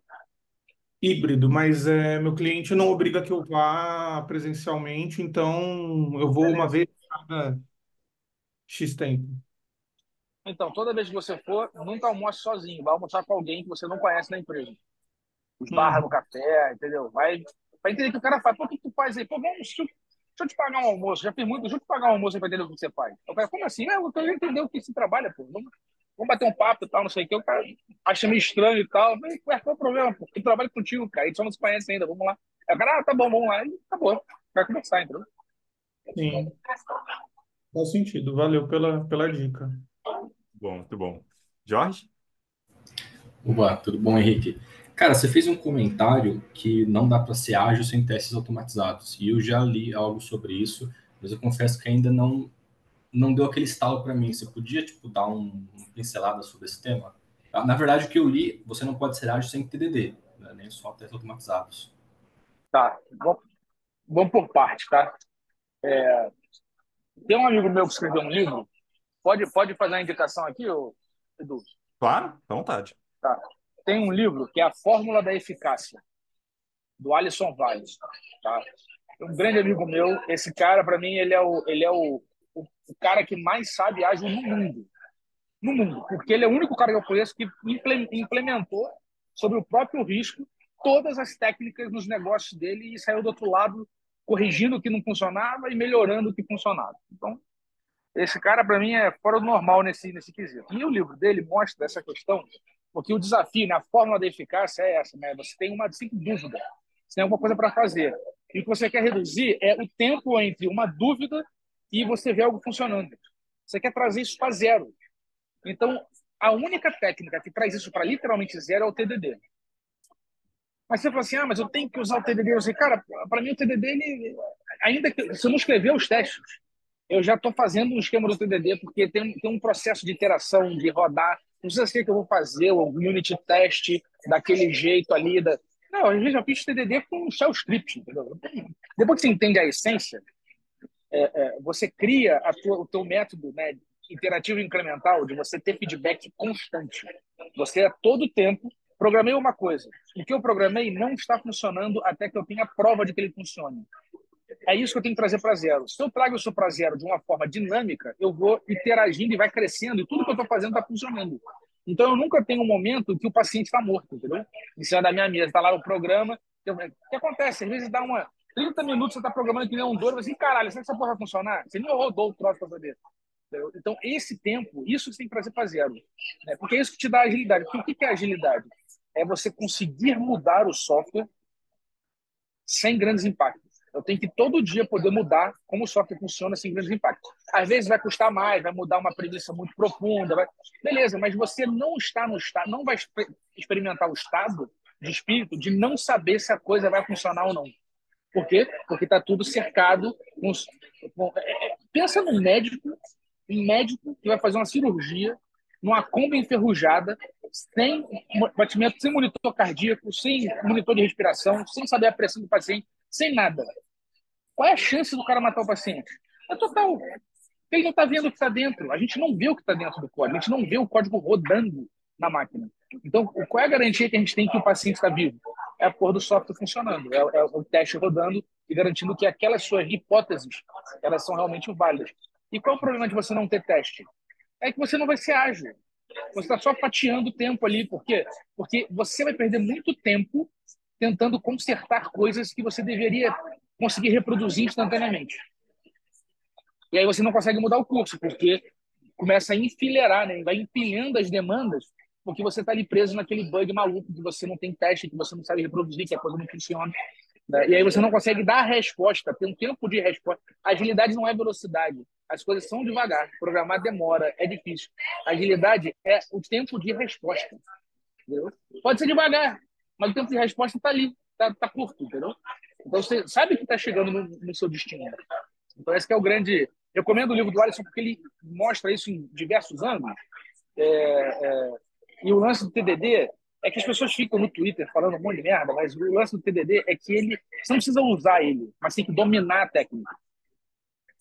Híbrido, mas é, meu cliente não obriga que eu vá presencialmente, então eu vou uma vez cada X tempo. Então, toda vez que você for, nunca almoce sozinho, vai almoçar com alguém que você não conhece na empresa. Os barra hum. no café, entendeu? Vai, vai entender que o cara faz. Pô, o que tu faz aí? Pô, vamos, deixa, eu te pagar um almoço. Já fiz muito, deixa eu te pagar um almoço para entender o que você faz. Eu falei, como assim? Eu quero entender o que se trabalha, pô. Vamos, vamos bater um papo e tal, não sei o que. O cara acha meio estranho e tal. Mas, ué, qual é o problema? Pô? Eu trabalho contigo, cara. A gente só não se conhece ainda, vamos lá. Aí o cara, ah, tá bom, vamos lá. E acabou. Vai conversar, entendeu? Sim. Faz sentido. Valeu pela, pela dica. Bom, muito bom. Jorge? Opa, tudo bom, Henrique? Cara, você fez um comentário que não dá para ser ágil sem testes automatizados. E eu já li algo sobre isso, mas eu confesso que ainda não não deu aquele estalo para mim. Você podia tipo dar um, uma pincelada sobre esse tema? Na verdade, o que eu li, você não pode ser ágil sem TDD, né? nem só testes automatizados. Tá, vamos, vamos por parte, tá? É, tem um amigo meu que escreveu um livro. Pode, pode fazer a indicação aqui, Edu? Claro, à vontade. Tá. Tem um livro que é A Fórmula da Eficácia, do Alisson Vale. Tá? Um grande amigo meu. Esse cara, para mim, ele é o, ele é o, o, cara que mais sabe ágil no mundo. No mundo. Porque ele é o único cara que eu conheço que implementou, sobre o próprio risco, todas as técnicas nos negócios dele e saiu do outro lado corrigindo o que não funcionava e melhorando o que funcionava. Então, esse cara, para mim, é fora do normal nesse, nesse quesito. E o livro dele mostra essa questão, porque o desafio, né, a fórmula da eficácia é essa, né? Você tem uma dúvida, você tem alguma coisa para fazer. E o que você quer reduzir é o tempo entre uma dúvida e você ver algo funcionando. Você quer trazer isso para zero. Então, a única técnica que traz isso para literalmente zero é o TDD. Mas você fala assim, ah, mas eu tenho que usar o TDD. Eu sei, cara, para mim o TDD, ele, ainda que você não escreveu os testes, eu já estou fazendo um esquema do TDD, porque tem, tem um processo de interação, de rodar. Não precisa ser que eu vou fazer o unit test daquele jeito ali. Da... Não, às vezes eu fiz TDD com shell script, entendeu? Depois que você entende a essência, é, é, você cria tua, o teu método né, interativo incremental de você ter feedback constante. Você, a todo tempo, programei uma coisa. O que eu programei não está funcionando até que eu tenha prova de que ele funcione. É isso que eu tenho que trazer para zero. Se eu trago isso para zero de uma forma dinâmica, eu vou interagindo e vai crescendo, e tudo que eu estou fazendo está funcionando. Então, eu nunca tenho um momento que o paciente está morto, entendeu? Em cima da minha mesa, está lá o programa. O que acontece? Às vezes dá uma. 30 minutos você está programando que nem um doido, assim, caralho, será que essa porra vai funcionar? Você nem rodou o troço saber. Entendeu? Então, esse tempo, isso você tem que trazer para zero. Né? Porque é isso que te dá agilidade. Porque o que é agilidade? É você conseguir mudar o software sem grandes impactos. Eu tenho que todo dia poder mudar como o software funciona sem grandes impactos. Às vezes vai custar mais, vai mudar uma premissa muito profunda, vai... beleza, mas você não está no estado, não vai experimentar o estado de espírito de não saber se a coisa vai funcionar ou não. Por quê? Porque está tudo cercado. Com... É, é, pensa num médico, um médico que vai fazer uma cirurgia numa Kombi enferrujada, sem batimento, sem monitor cardíaco, sem monitor de respiração, sem saber a pressão do paciente, sem nada. Qual é a chance do cara matar o paciente? É total. Ele não está vendo o que está dentro. A gente não vê o que está dentro do código. A gente não vê o código rodando na máquina. Então, qual é a garantia que a gente tem que o paciente está vivo? É a cor do software funcionando, é, é, o teste rodando e garantindo que aquelas suas hipóteses elas são realmente válidas. E qual é o problema de você não ter teste? É que você não vai ser ágil. Você está só fatiando o tempo ali. Por quê? Porque você vai perder muito tempo tentando consertar coisas que você deveria conseguir reproduzir instantaneamente. E aí você não consegue mudar o curso, porque começa a enfileirar, né? vai empilhando as demandas, porque você está ali preso naquele bug maluco que você não tem teste, que você não sabe reproduzir, que a coisa não funciona. Né? E aí você não consegue dar a resposta, tem um tempo de resposta. Agilidade não é velocidade, as coisas são devagar, programar demora, é difícil. Agilidade é o tempo de resposta. Entendeu? Pode ser devagar, mas o tempo de resposta está ali, está tá curto, entendeu? Então você sabe que está chegando no, no, seu destino. Então esse é o grande. Eu recomendo o livro do Alisson porque ele mostra isso em diversos ângulos. É, é... E o lance do TDD é que as pessoas ficam no Twitter falando um monte de merda, mas o lance do TDD é que ele você não precisa usar ele, mas tem que dominar a técnica.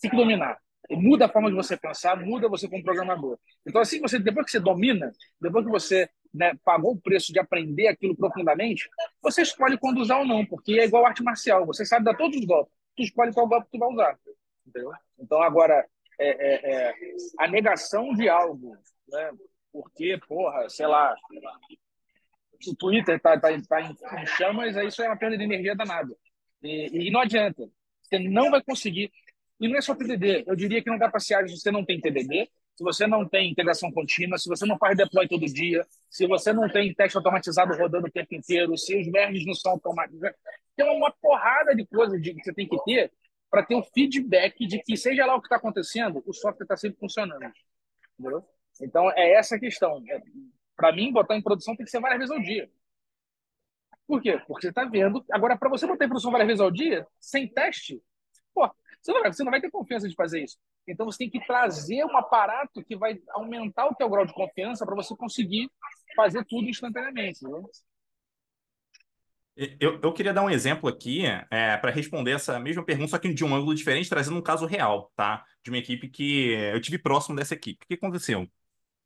Tem que dominar. Ele muda a forma de você pensar, muda você como programador. Então assim, você depois que você domina, depois que você né, pagou o preço de aprender aquilo profundamente, você escolhe quando usar ou não, porque é igual arte marcial, você sabe dar todos os golpes, tu escolhe qual golpe tu vai usar. Entendeu? Então, agora, é, é, é, a negação de algo, né, porque, porra, sei lá, o Twitter está tá, tá em, em chamas, isso é uma perda de energia danada. E, e não adianta, você não vai conseguir. E não é só TDD, eu diria que não dá para se se você não tem TDD, se você não tem integração contínua, se você não faz deploy todo dia, se você não tem teste automatizado rodando o tempo inteiro, se os merges não são automáticos. Tem uma porrada de coisas que você tem que ter para ter o feedback de que, seja lá o que está acontecendo, o software está sempre funcionando. Entendeu? Então, é essa a questão. É, para mim, botar em produção tem que ser várias vezes ao dia. Por quê? Porque você está vendo. Agora, para você botar em produção várias vezes ao dia, sem teste, pô, você não, vai, você não vai ter confiança de fazer isso. Então, você tem que trazer um aparato que vai aumentar o teu grau de confiança para você conseguir fazer tudo instantaneamente. Entendeu? Eu, eu queria dar um exemplo aqui é, para responder essa mesma pergunta, só que de um ângulo diferente, trazendo um caso real, tá? De uma equipe que eu tive próximo dessa equipe. O que aconteceu?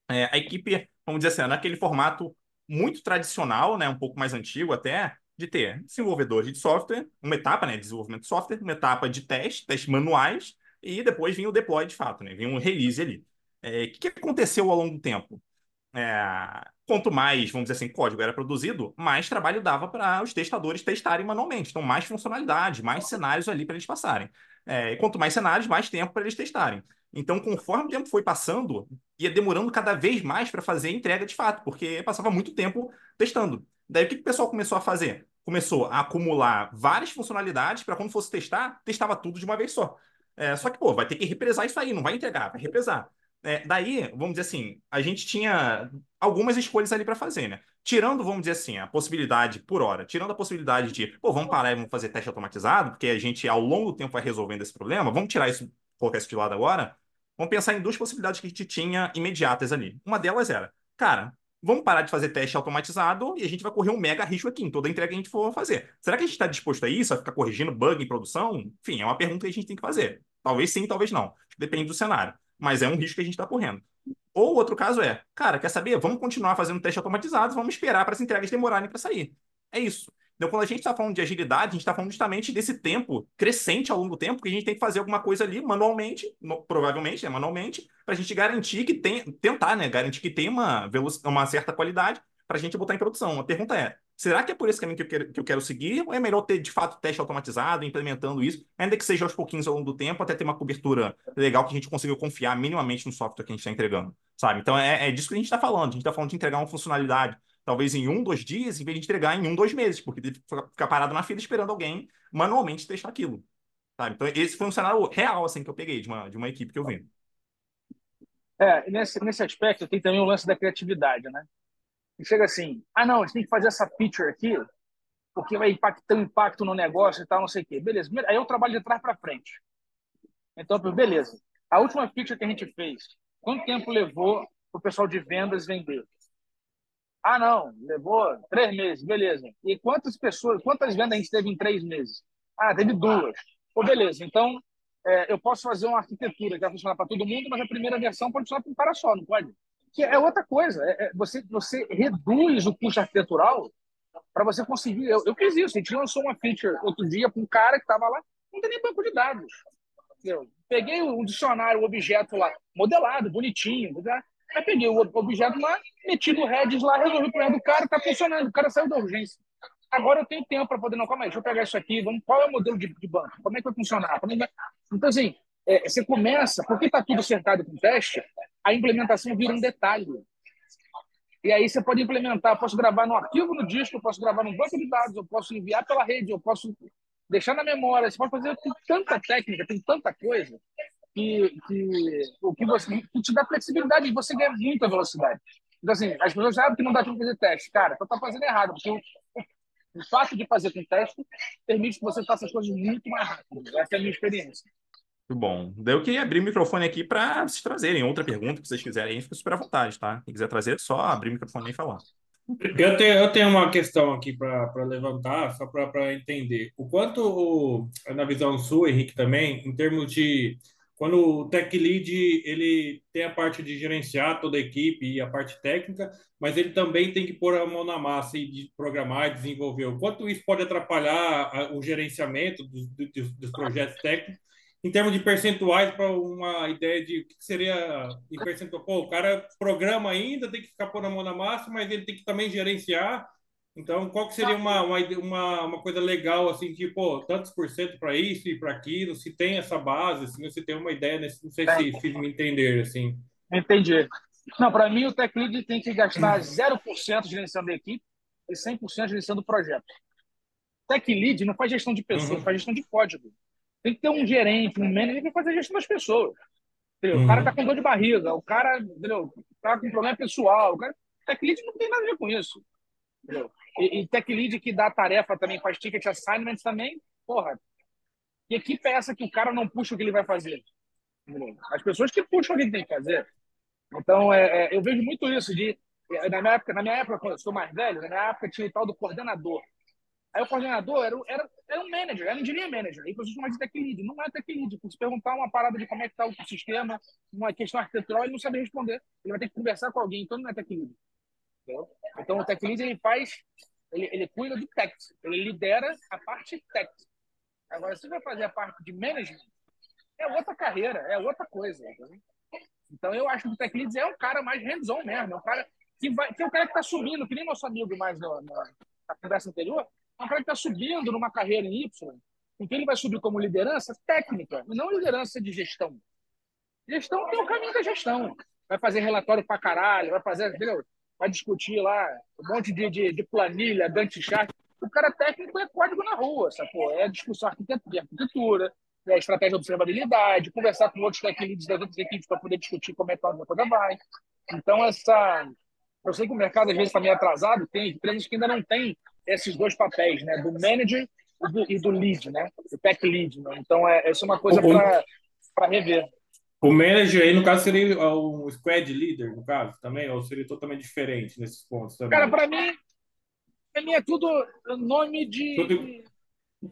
É, a equipe, vamos dizer assim, naquele formato muito tradicional, né, um pouco mais antigo até, de ter desenvolvedores de software, uma etapa, né, de desenvolvimento de software, uma etapa de teste, testes manuais, e depois vinha o deploy de fato, né, vinha um release ali. É, o que aconteceu ao longo do tempo? É, quanto mais, vamos dizer assim, código era produzido, mais trabalho dava para os testadores testarem manualmente. Então, mais funcionalidade, mais cenários ali para eles passarem. É, e quanto mais cenários, mais tempo para eles testarem. Então, conforme o tempo foi passando, ia demorando cada vez mais para fazer a entrega de fato, porque passava muito tempo testando. Daí, o que, que o pessoal começou a fazer? Começou a acumular várias funcionalidades para quando fosse testar, testava tudo de uma vez só. É, só que, pô, vai ter que represar isso aí, não vai entregar, vai represar. É, daí, vamos dizer assim, a gente tinha algumas escolhas ali para fazer, né? Tirando, vamos dizer assim, a possibilidade por hora, tirando a possibilidade de, pô, vamos parar e vamos fazer teste automatizado, porque a gente ao longo do tempo vai resolvendo esse problema, vamos tirar isso, colocar isso de lado agora. Vamos pensar em duas possibilidades que a gente tinha imediatas ali. Uma delas era, cara, vamos parar de fazer teste automatizado e a gente vai correr um mega risco aqui em toda entrega que a gente for fazer. Será que a gente está disposto a isso, a ficar corrigindo bug em produção? Enfim, é uma pergunta que a gente tem que fazer. Talvez sim, talvez não. Depende do cenário mas é um risco que a gente está correndo. Ou outro caso é, cara, quer saber? Vamos continuar fazendo teste automatizados, vamos esperar para as entregas demorarem para sair. É isso. Então, quando a gente está falando de agilidade, a gente está falando justamente desse tempo crescente ao longo do tempo, que a gente tem que fazer alguma coisa ali manualmente, no, provavelmente, né, manualmente, para a gente garantir que tem, tentar, né, garantir que tem uma, uma certa qualidade para a gente botar em produção. A pergunta é: será que é por esse caminho que eu, quero, que eu quero seguir? Ou é melhor ter, de fato, teste automatizado, implementando isso, ainda que seja aos pouquinhos ao longo do tempo, até ter uma cobertura legal que a gente consiga confiar minimamente no software que a gente está entregando, sabe? Então, é, é disso que a gente está falando. A gente está falando de entregar uma funcionalidade talvez em um, dois dias, em vez de entregar em um, dois meses, porque ficar parado na fila esperando alguém manualmente testar aquilo. Sabe? Então, esse foi um cenário real assim, que eu peguei de uma, de uma equipe que eu vi. É, nesse, nesse aspecto tem também o lance da criatividade, né? E chega assim: ah, não, a gente tem que fazer essa feature aqui, porque vai impactar um impacto no negócio e tal, não sei o quê. Beleza. Aí eu trabalho de trás para frente. Então, beleza. A última feature que a gente fez, quanto tempo levou para o pessoal de vendas vender? Ah, não, levou três meses, beleza. E quantas pessoas, quantas vendas a gente teve em três meses? Ah, teve duas. Pô, beleza. Então, é, eu posso fazer uma arquitetura que vai funcionar para todo mundo, mas a primeira versão pode funcionar para um cara só, não pode? Que é outra coisa. É, é, você, você reduz o custo arquitetural para você conseguir. Eu, eu fiz isso. A gente lançou uma feature outro dia com um cara que estava lá, não tem nem banco de dados. Eu peguei um dicionário, um objeto lá, modelado, bonitinho. Tá? Aí peguei o objeto lá, meti no Redis lá, resolvi o problema do cara, está funcionando. O cara saiu da urgência. Agora eu tenho tempo para poder, não, calma aí, deixa eu pegar isso aqui, vamos, qual é o modelo de, de banco? Como é que vai funcionar? É vai... Então, assim, é, você começa, porque está tudo cercado com teste, a implementação vira um detalhe. E aí você pode implementar, posso gravar no arquivo no disco, eu posso gravar no banco de dados, eu posso enviar pela rede, eu posso deixar na memória, você pode fazer tem tanta técnica, tem tanta coisa que, que o que você que te dá flexibilidade e você ganha muita velocidade. Então assim, as pessoas sabem que não dá para fazer teste, cara, então tá fazendo errado, porque o, o fato de fazer com teste permite que você faça as coisas muito mais rápido. Essa é a minha experiência. Muito bom. Daí eu queria abrir o microfone aqui para vocês trazerem outra pergunta que vocês quiserem, fica super à vontade, tá? Quem quiser trazer, é só abrir o microfone e falar. Eu tenho, eu tenho uma questão aqui para levantar, só para entender. O quanto, na visão sua, Henrique, também, em termos de quando o tech lead ele tem a parte de gerenciar toda a equipe e a parte técnica, mas ele também tem que pôr a mão na massa e programar e desenvolver. O quanto isso pode atrapalhar o gerenciamento dos, dos, dos projetos técnicos em termos de percentuais, para uma ideia de o que seria em percentual. Pô, o cara programa ainda, tem que ficar pondo a mão na massa, mas ele tem que também gerenciar. Então, qual que seria uma, uma, uma coisa legal, assim, de, pô, tantos por cento para isso e para aquilo, se tem essa base, assim, você tem uma ideia, nesse, não sei se fiz me entender, assim. Entendi. Não, para mim o tech lead tem que gastar 0% gerenciando a equipe e 100% gerenciando o projeto. Tech lead não faz gestão de pessoas, Uhum. faz gestão de código. Tem que ter um gerente, um manager que faz a gestão das pessoas. Entendeu? O Uhum. cara tá com dor de barriga, o cara entendeu? tá com problema pessoal. O cara... Tech lead não tem nada a ver com isso. Entendeu? E, e tech lead que dá tarefa também, faz ticket assignments também, porra. Que equipe é essa que o cara não puxa o que ele vai fazer? Entendeu? As pessoas que puxam o que ele tem que fazer. Então, é, é, eu vejo muito isso de na minha época, na minha época, quando eu sou mais velho, na minha época tinha o tal do coordenador. Aí o coordenador era, era, era um manager, era um engineer manager. As pessoas chamam de tech lead. Não é tech lead. Se perguntar uma parada de como é que está o sistema, uma questão arquitetural, ele não sabe responder. Ele vai ter que conversar com alguém, então não é tech lead. Entendeu? Então o tech lead ele faz, ele, ele cuida do tech, ele lidera a parte tech. Agora, se vai fazer a parte de management, é outra carreira, é outra coisa. entendeu? Então eu acho que o tech lead é um cara mais hands-on mesmo, é um cara que vai, que é o cara que está subindo, que nem nosso amigo mais na conversa anterior, um cara que está subindo numa carreira em Y, que ele vai subir como liderança técnica, não liderança de gestão. Gestão tem o caminho da gestão. Vai fazer relatório pra caralho, vai fazer, entendeu? Vai discutir lá um monte de, de, de planilha, Gantt chart. O cara técnico é código na rua, sacou? É discussão arquitetura, arquitetura, é estratégia de observabilidade, conversar com outros leads das outras equipes para poder discutir como é que a coisa vai. Então, essa. Eu sei que o mercado às vezes está meio atrasado, tem empresas que ainda não têm esses dois papéis, né? Do manager e do, e do lead, né? O tech lead. Né? Então, é, essa é uma coisa O- para rever. O manager aí, no caso, seria um squad leader, no caso, também? Ou seria totalmente diferente nesses pontos também? Cara, para mim, para mim é tudo nome de. Tudo-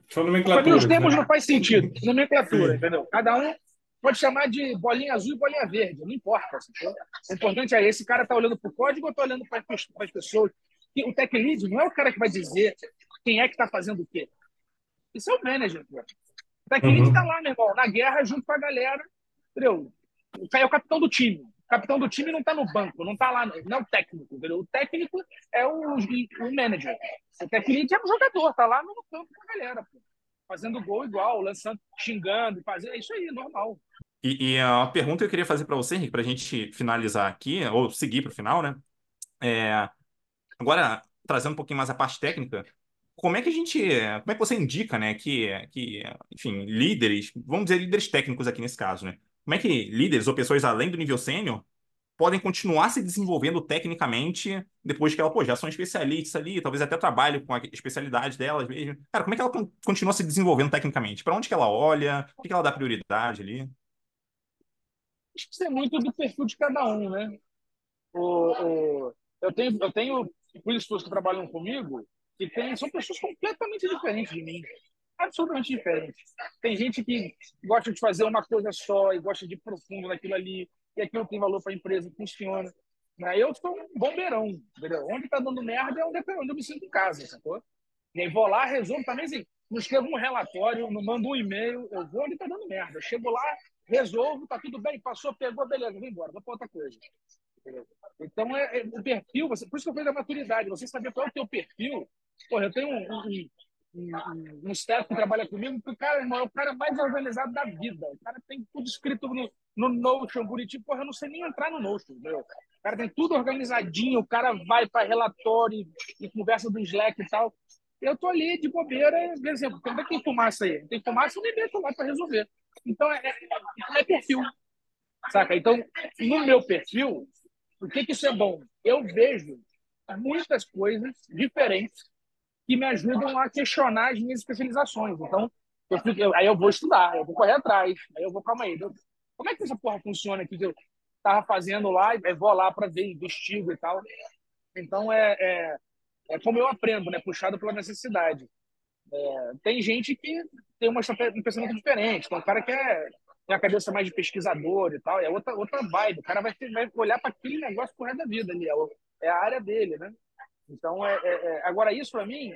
São Para mim, nomenclaturas, os termos né? não faz sentido. Nomenclatura, entendeu? Cada um pode chamar de bolinha azul e bolinha verde, não importa. sacou? O importante é esse cara tá olhando para o código ou tá olhando para as pessoas. O tech lead não é o cara que vai dizer quem é que está fazendo o quê. Isso é o manager. Pô. O tech lead Uhum. está lá, meu irmão, na guerra junto com a galera. Entendeu? O cara é o capitão do time. O capitão do time não está no banco, não está lá, não é o técnico, entendeu? O técnico é o, o manager. O tech lead é o jogador, tá lá no campo com a galera, pô. Fazendo gol igual, lançando, xingando, fazendo. É isso aí, normal. E, e a pergunta que eu queria fazer para você, Henrique, para a gente finalizar aqui, ou seguir para o final, né? É, agora, trazendo um pouquinho mais a parte técnica, como é que a gente, como é que você indica, né, que, que, enfim, líderes, vamos dizer líderes técnicos aqui nesse caso, né? Como é que líderes ou pessoas além do nível sênior podem continuar se desenvolvendo tecnicamente depois que ela, pô, já são especialistas ali, talvez até trabalhem com a especialidade delas mesmo. Cara, como é que ela con- continua se desenvolvendo tecnicamente? Para onde que ela olha? O que que ela dá prioridade ali? Acho que isso é muito do perfil de cada um, né? O, o- eu tenho, eu tenho pessoas que trabalham comigo que tem, são pessoas completamente diferentes de mim. Absolutamente diferentes. Tem gente que gosta de fazer uma coisa só e gosta de ir profundo naquilo ali, e aquilo tem valor para a empresa, funciona. Né? Eu sou um bombeirão, entendeu? Onde está dando merda é é onde eu me sinto em casa, sacou? E aí vou lá, resolvo também assim, não escrevo um relatório, não mando um e-mail, eu vou onde está dando merda. Eu chego lá, resolvo, tá tudo bem, passou, pegou, beleza, vou embora, vou para outra coisa. Então, é, é o perfil, você, por isso que eu falei da maturidade, você saber qual é o teu perfil. Porra, eu tenho um, um, um, um, staff que trabalha comigo, que o cara, irmão, é o cara mais organizado da vida. O cara tem tudo escrito no, no Notion, bonitinho. Porra, eu não sei nem entrar no Notion, meu. O cara tem tudo organizadinho, o cara vai para relatório e, e conversa do Slack e tal. Eu tô ali de bobeira, por exemplo, quando é que tem fumaça aí? Tem fumaça, eu me meto lá para resolver. Então, é, é, é perfil. Saca? Então, no meu perfil, por que, que isso é bom? Eu vejo muitas coisas diferentes que me ajudam a questionar as minhas especializações. Então, eu fico, eu- aí eu vou estudar, eu vou correr atrás, aí eu vou, calma aí, como é que essa porra funciona aqui que eu tava fazendo lá, e vou lá para ver, investigo e tal. Então, é, é, é como eu aprendo, né? Puxado pela necessidade. É, tem gente que tem uma um pensamento diferente, tem um cara que é, tem a cabeça mais de pesquisador e tal, é outra, outra vibe. O cara vai, vai olhar para aquele negócio pro da vida ali, é, a área dele, né? Então, é, é- é- agora, isso para mim,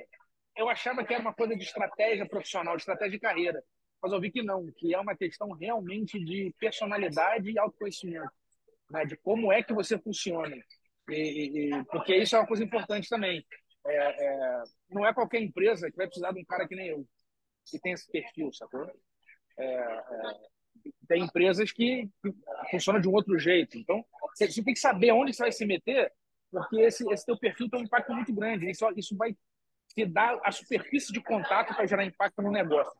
eu achava que era uma coisa de estratégia profissional, de estratégia de carreira. Mas eu vi que não, que é uma questão realmente de personalidade e autoconhecimento, né? de como é que você funciona. E- e- porque isso é uma coisa importante também. É, é, não é qualquer empresa que vai precisar de um cara que nem eu, que tem esse perfil, sacou? É, é, tem empresas que, funcionam de um outro jeito. Então, Você, tem que saber onde você vai se meter, porque esse, esse teu perfil tem um impacto muito grande. Isso, isso vai te dar a superfície de contato para gerar impacto no negócio.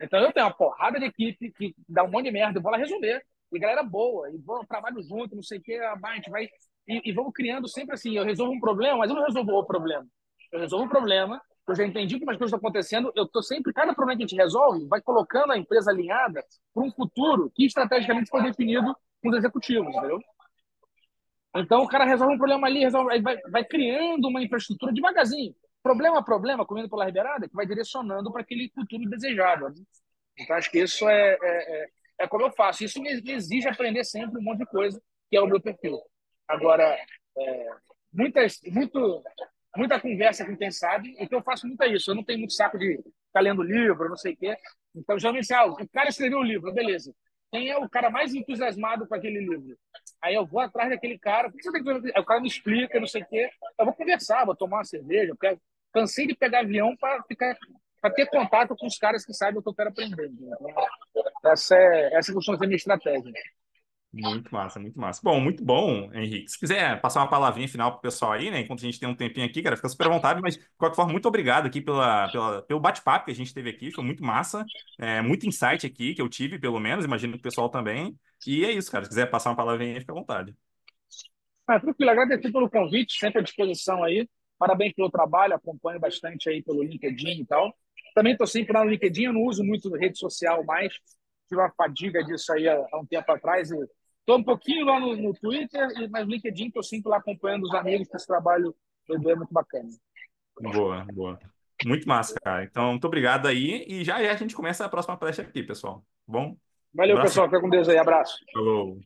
Então eu tenho uma porrada de equipe que dá um monte de merda, eu vou lá resolver. E galera boa, e vamos trabalho junto, não sei o que, a gente vai. E, e vamos criando sempre assim: eu resolvo um problema, mas eu não resolvo o problema. Eu resolvo um problema, eu já entendi como as coisas estão acontecendo, eu estou sempre, cada problema que a gente resolve, vai colocando a empresa alinhada para um futuro que estrategicamente foi definido com os executivos, entendeu? Então o cara resolve um problema ali, resolve, vai, vai criando uma infraestrutura devagarzinho problema a problema, comendo pela ribeirada, que vai direcionando para aquele futuro desejado. Né? Então, acho que isso é, é, é, é, como eu faço. Isso me exige aprender sempre um monte de coisa, que é o meu perfil. Agora, é, muitas, muito, muita conversa com quem sabe, então eu faço muito isso. Eu não tenho muito saco de ficar lendo livro, não sei o quê. Então, geralmente, ah, o cara escreveu o livro, beleza. Quem é o cara mais entusiasmado com aquele livro? Aí eu vou atrás daquele cara. O cara me explica, não sei o quê. Eu vou conversar, vou tomar uma cerveja. Porque cansei de pegar avião para ficar para ter contato com os caras que sabem o que eu quero aprender. Então, essa é essa costuma ser a minha estratégia. Muito massa, muito massa. Bom, muito bom, Henrique. Se quiser passar uma palavrinha final para o pessoal aí, né? Enquanto a gente tem um tempinho aqui, cara, fica super à vontade, mas de qualquer forma, muito obrigado aqui pela, pela pelo bate-papo que a gente teve aqui. Foi muito massa. É, muito insight aqui que eu tive, pelo menos, imagino que o pessoal também. E é isso, cara. Se quiser passar uma palavrinha aí, fica à vontade. Ah, tranquilo, agradecer pelo convite, sempre à disposição aí. Parabéns pelo trabalho, acompanho bastante aí pelo LinkedIn e tal. Também estou sempre lá no LinkedIn, eu não uso muito rede social mais. Tive uma fadiga disso aí há, há um tempo atrás. Estou um pouquinho lá no, no Twitter, mas no LinkedIn estou sempre lá acompanhando os amigos que esse trabalho é muito bacana. Boa, boa. Muito massa, cara. Então, muito obrigado aí. E já, já a gente começa a próxima palestra aqui, pessoal. Tá bom? Valeu, pessoal. Fica com Deus aí. Abraço. Falou.